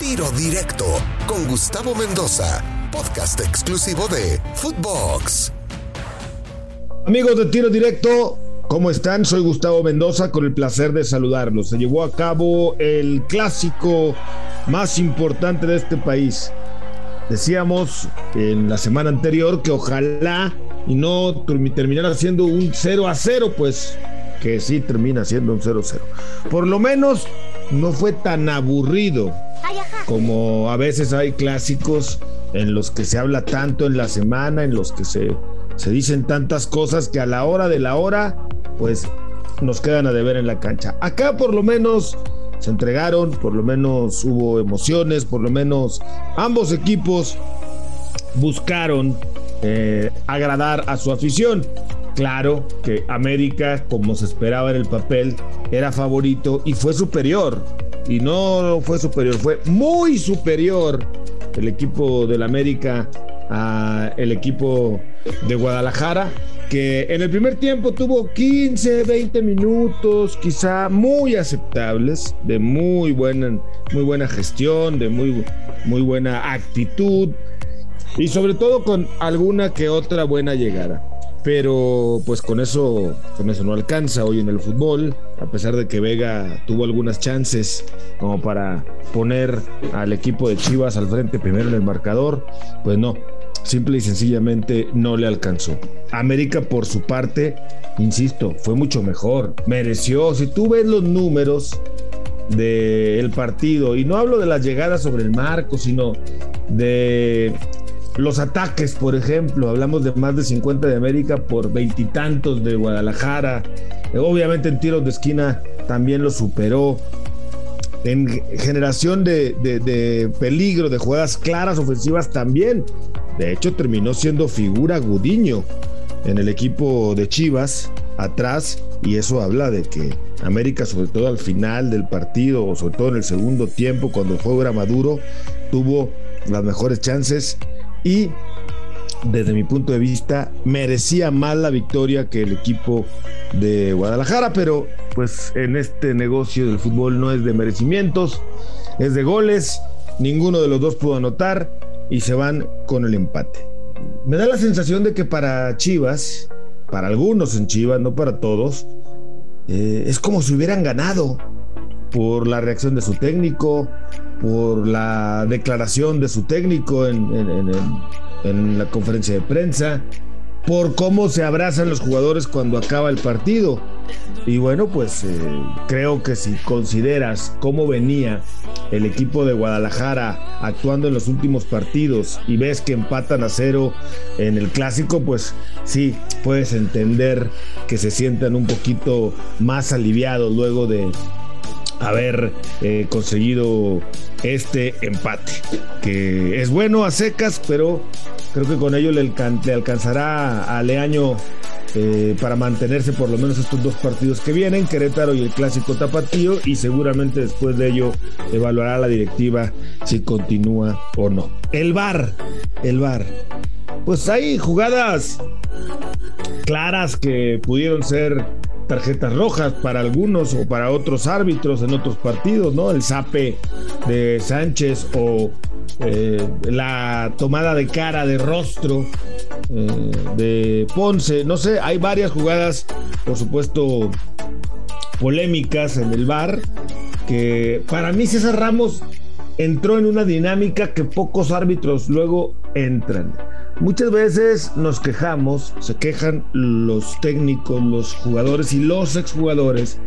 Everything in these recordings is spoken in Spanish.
Tiro Directo con Gustavo Mendoza, podcast exclusivo de Footbox. Amigos de Tiro Directo, ¿cómo están? Soy Gustavo Mendoza con el placer de saludarlos. Se llevó a cabo el clásico más importante de este país. Decíamos en la semana anterior que ojalá y no terminara siendo un 0 a 0, pues que sí termina siendo un 0 a 0. Por lo menos no fue tan aburrido como a veces hay clásicos en los que se habla tanto en la semana, en los que se, se dicen tantas cosas que a la hora de la hora, pues nos quedan a deber en la cancha. Acá por lo menos se entregaron, por lo menos hubo emociones, por lo menos ambos equipos buscaron eh, agradar a su afición. Claro que América, como se esperaba en el papel, era favorito y fue superior. Y no fue superior, fue muy superior el equipo del América al equipo de Guadalajara, que en el primer tiempo tuvo 15, 20 minutos, quizá muy aceptables, de muy buena, muy buena gestión, de muy, muy buena actitud y sobre todo con alguna que otra buena llegada pero pues con eso, con eso no alcanza hoy en el fútbol, a pesar de que Vega tuvo algunas chances como para poner al equipo de Chivas al frente primero en el marcador, pues no, simple y sencillamente no le alcanzó. América por su parte, insisto, fue mucho mejor, mereció, si tú ves los números del partido, y no hablo de las llegadas sobre el marco, sino de los ataques, por ejemplo, hablamos de más de 50 de América por veintitantos de Guadalajara. Obviamente en tiros de esquina también lo superó. En generación de, de peligro, de jugadas claras ofensivas también. De hecho, terminó siendo figura Gudiño en el equipo de Chivas atrás y eso habla de que América, sobre todo al final del partido o sobre todo en el segundo tiempo, cuando el juego era maduro, tuvo las mejores chances y desde mi punto de vista merecía más la victoria que el equipo de Guadalajara, pero pues en este negocio del fútbol no es de merecimientos, es de goles, ninguno de los dos pudo anotar y se van con el empate. Me da la sensación de que para Chivas, para algunos en Chivas, no para todos, eh, es como si hubieran ganado por la reacción de su técnico, por la declaración de su técnico en, la conferencia de prensa, por cómo se abrazan los jugadores cuando acaba el partido. Y bueno, pues eh, creo que si consideras cómo venía el equipo de Guadalajara actuando en los últimos partidos y ves que empatan a cero en el clásico, pues sí, puedes entender que se sientan un poquito más aliviados luego de, haber eh, conseguido este empate, que es bueno a secas, pero creo que con ello le, alcanzará a Leaño eh, para mantenerse por lo menos estos dos partidos que vienen, Querétaro y el clásico tapatío, y seguramente después de ello evaluará la directiva si continúa o no. El VAR, el VAR. Pues hay jugadas claras que pudieron ser tarjetas rojas para algunos o para otros árbitros en otros partidos, ¿no? El zape de Sánchez o eh, la tomada de cara, de rostro eh, de Ponce, no sé, hay varias jugadas, por supuesto, polémicas en el bar, que para mí César Ramos entró en una dinámica que pocos árbitros luego entran. Muchas veces nos quejamos, se quejan los técnicos, los jugadores y los exjugadores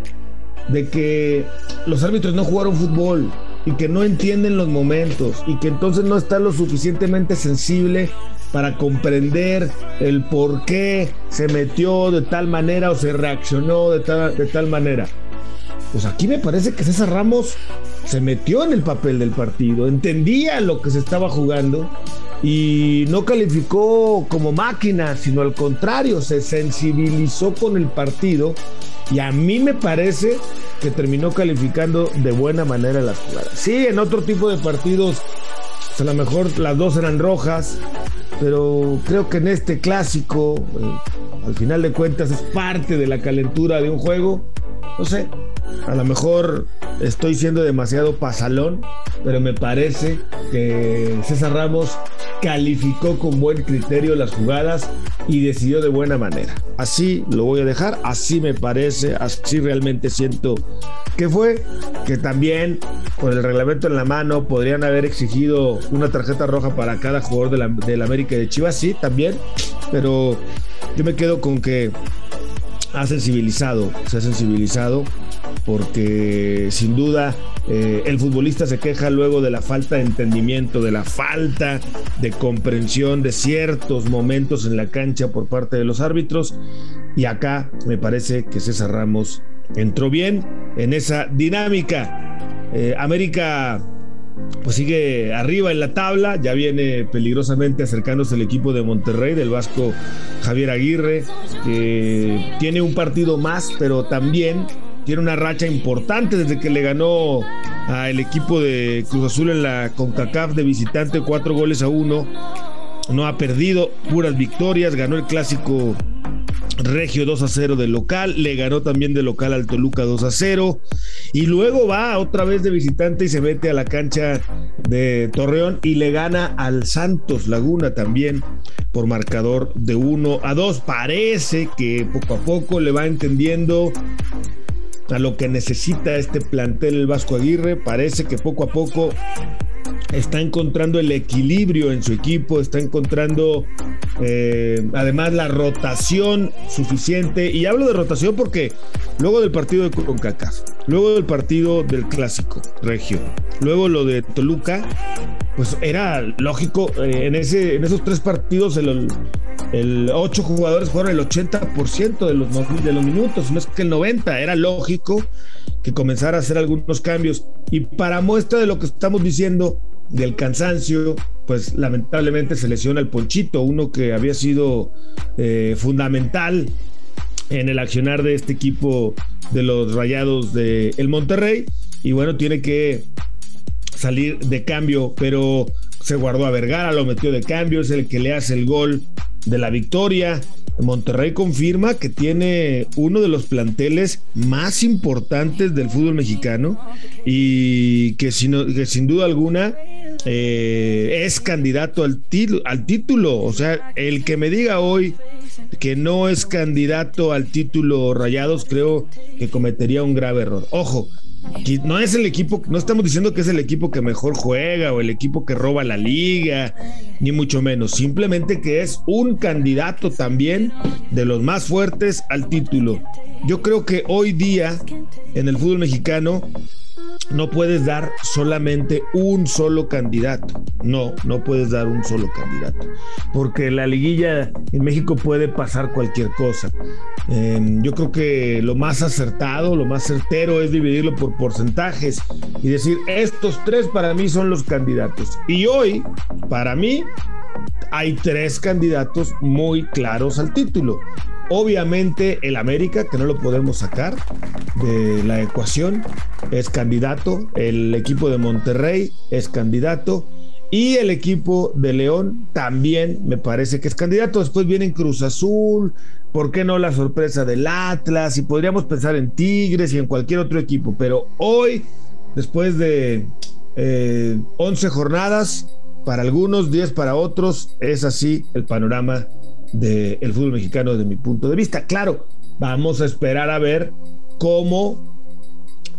de que los árbitros no jugaron fútbol y que no entienden los momentos y que entonces no está lo suficientemente sensible para comprender el por qué se metió de tal manera o se reaccionó de tal, de tal manera. Pues aquí me parece que César Ramos se metió en el papel del partido, entendía lo que se estaba jugando y no calificó como máquina, sino al contrario, se sensibilizó con el partido y a mí me parece que terminó calificando de buena manera las jugadas. Sí, en otro tipo de partidos, pues, a lo mejor las dos eran rojas, pero creo que en este clásico, eh, al final de cuentas, es parte de la calentura de un juego. No sé, a lo mejor estoy siendo demasiado pasalón, pero me parece que César Ramos calificó con buen criterio las jugadas y decidió de buena manera. Así lo voy a dejar, así me parece, así realmente siento que fue, que también con el reglamento en la mano podrían haber exigido una tarjeta roja para cada jugador de la, de la América y de Chivas, sí, también, pero yo me quedo con que ha sensibilizado, se ha sensibilizado porque sin duda eh, el futbolista se queja luego de la falta de entendimiento, de la falta de comprensión de ciertos momentos en la cancha por parte de los árbitros y acá me parece que César Ramos entró bien en esa dinámica. Eh, América pues sigue arriba en la tabla, ya viene peligrosamente acercándose el equipo de Monterrey, del Vasco Javier Aguirre, que tiene un partido más, pero también tiene una racha importante desde que le ganó al equipo de Cruz Azul en la CONCACAF de visitante, cuatro goles a uno. No ha perdido, puras victorias, ganó el clásico Regio 2 a 0 de local, le ganó también de local al Toluca 2 a 0 y luego va otra vez de visitante y se mete a la cancha de Torreón y le gana al Santos Laguna también por marcador de 1 a 2. Parece que poco a poco le va entendiendo a lo que necesita este plantel el Vasco Aguirre, parece que poco a poco está encontrando el equilibrio en su equipo, está encontrando eh, además la rotación suficiente. Y hablo de rotación porque luego del partido de CONCACAF, luego del partido del Clásico Regio, luego lo de Toluca, pues era lógico, eh, en, ese, en esos tres partidos el, el ocho jugadores fueron el 80% de los, de los minutos, no es que el 90%, era lógico que comenzara a hacer algunos cambios. Y para muestra de lo que estamos diciendo, del cansancio, pues lamentablemente se lesiona el Ponchito, uno que había sido eh, fundamental en el accionar de este equipo de los Rayados de el Monterrey y bueno, tiene que salir de cambio, pero se guardó a Vergara, lo metió de cambio, es el que le hace el gol de la victoria. Monterrey confirma que tiene uno de los planteles más importantes del fútbol mexicano y que sin, que sin duda alguna eh, es candidato al, al título. O sea, el que me diga hoy que no es candidato al título Rayados, creo que cometería un grave error. Ojo, no es el equipo, no estamos diciendo que es el equipo que mejor juega o el equipo que roba la liga, ni mucho menos. Simplemente que es un candidato también de los más fuertes al título. Yo creo que hoy día en el fútbol mexicano no puedes dar solamente un solo candidato. No, no puedes dar un solo candidato. Porque la liguilla en México puede pasar cualquier cosa. Em, yo creo que lo más acertado, lo más certero es dividirlo por porcentajes y decir, estos tres para mí son los candidatos. Y hoy, para mí, hay tres candidatos muy claros al título. Obviamente el América, que no lo podemos sacar de la ecuación, es candidato. El equipo de Monterrey es candidato. Y el equipo de León también me parece que es candidato. Después vienen Cruz Azul, ¿por qué no la sorpresa del Atlas? Y podríamos pensar en Tigres y en cualquier otro equipo. Pero hoy, después de 11 eh, jornadas, para algunos, 10 para otros, es así el panorama del fútbol mexicano desde mi punto de vista. Claro, vamos a esperar a ver cómo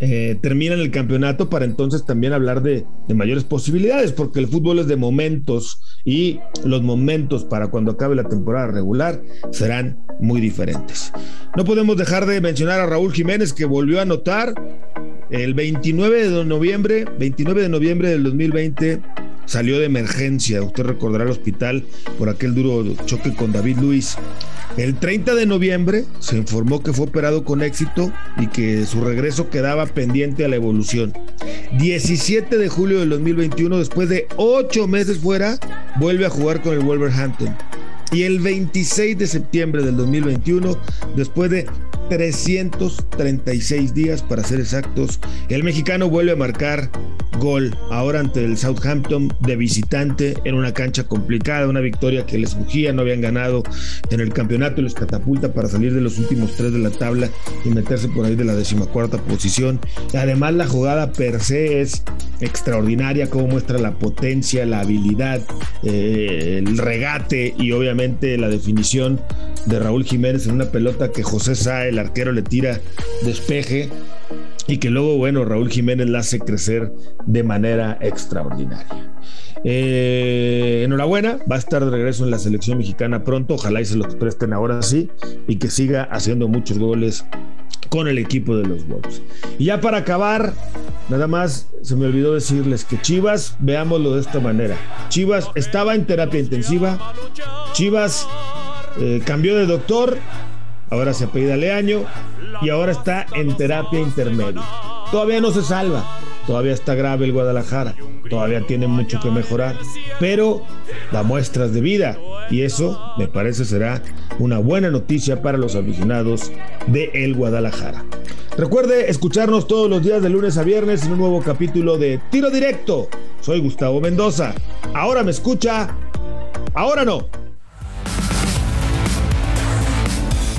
eh, terminan el campeonato para entonces también hablar de, mayores posibilidades, porque el fútbol es de momentos y los momentos para cuando acabe la temporada regular serán muy diferentes. No podemos dejar de mencionar a Raúl Jiménez que volvió a anotar el 29 de noviembre, 29 de noviembre del 2020 salió de emergencia. Usted recordará el hospital por aquel duro choque con David Luis. El 30 de noviembre se informó que fue operado con éxito y que su regreso quedaba pendiente a la evolución. 17 de julio del 2021, después de ocho meses fuera, vuelve a jugar con el Wolverhampton. Y el 26 de septiembre del 2021, después de 336 días para ser exactos, el mexicano vuelve a marcar gol ahora ante el Southampton de visitante en una cancha complicada, una victoria que les bujía, no habían ganado en el campeonato les catapulta para salir de los últimos tres de la tabla y meterse por ahí de la decimacuarta posición. Además la jugada per se es extraordinaria, como muestra la potencia, la habilidad, eh, el regate y obviamente la definición de Raúl Jiménez en una pelota que José Sá, el arquero, le tira despeje y que luego, bueno, Raúl Jiménez la hace crecer de manera extraordinaria. Eh, enhorabuena, va a estar de regreso en la selección mexicana pronto, ojalá y se los presten ahora sí y que siga haciendo muchos goles con el equipo de los Wolves. Y ya para acabar, nada más se me olvidó decirles que Chivas, veámoslo de esta manera. Chivas estaba en terapia intensiva, Chivas eh, cambió de doctor, ahora se apellida Leaño y ahora está en terapia intermedia. Todavía no se salva, todavía está grave el Guadalajara, todavía tiene mucho que mejorar, pero da muestras de vida y eso me parece será una buena noticia para los aficionados de El Guadalajara. Recuerde escucharnos todos los días de lunes a viernes en un nuevo capítulo de Tiro Directo. Soy Gustavo Mendoza. Ahora me escucha, ahora no.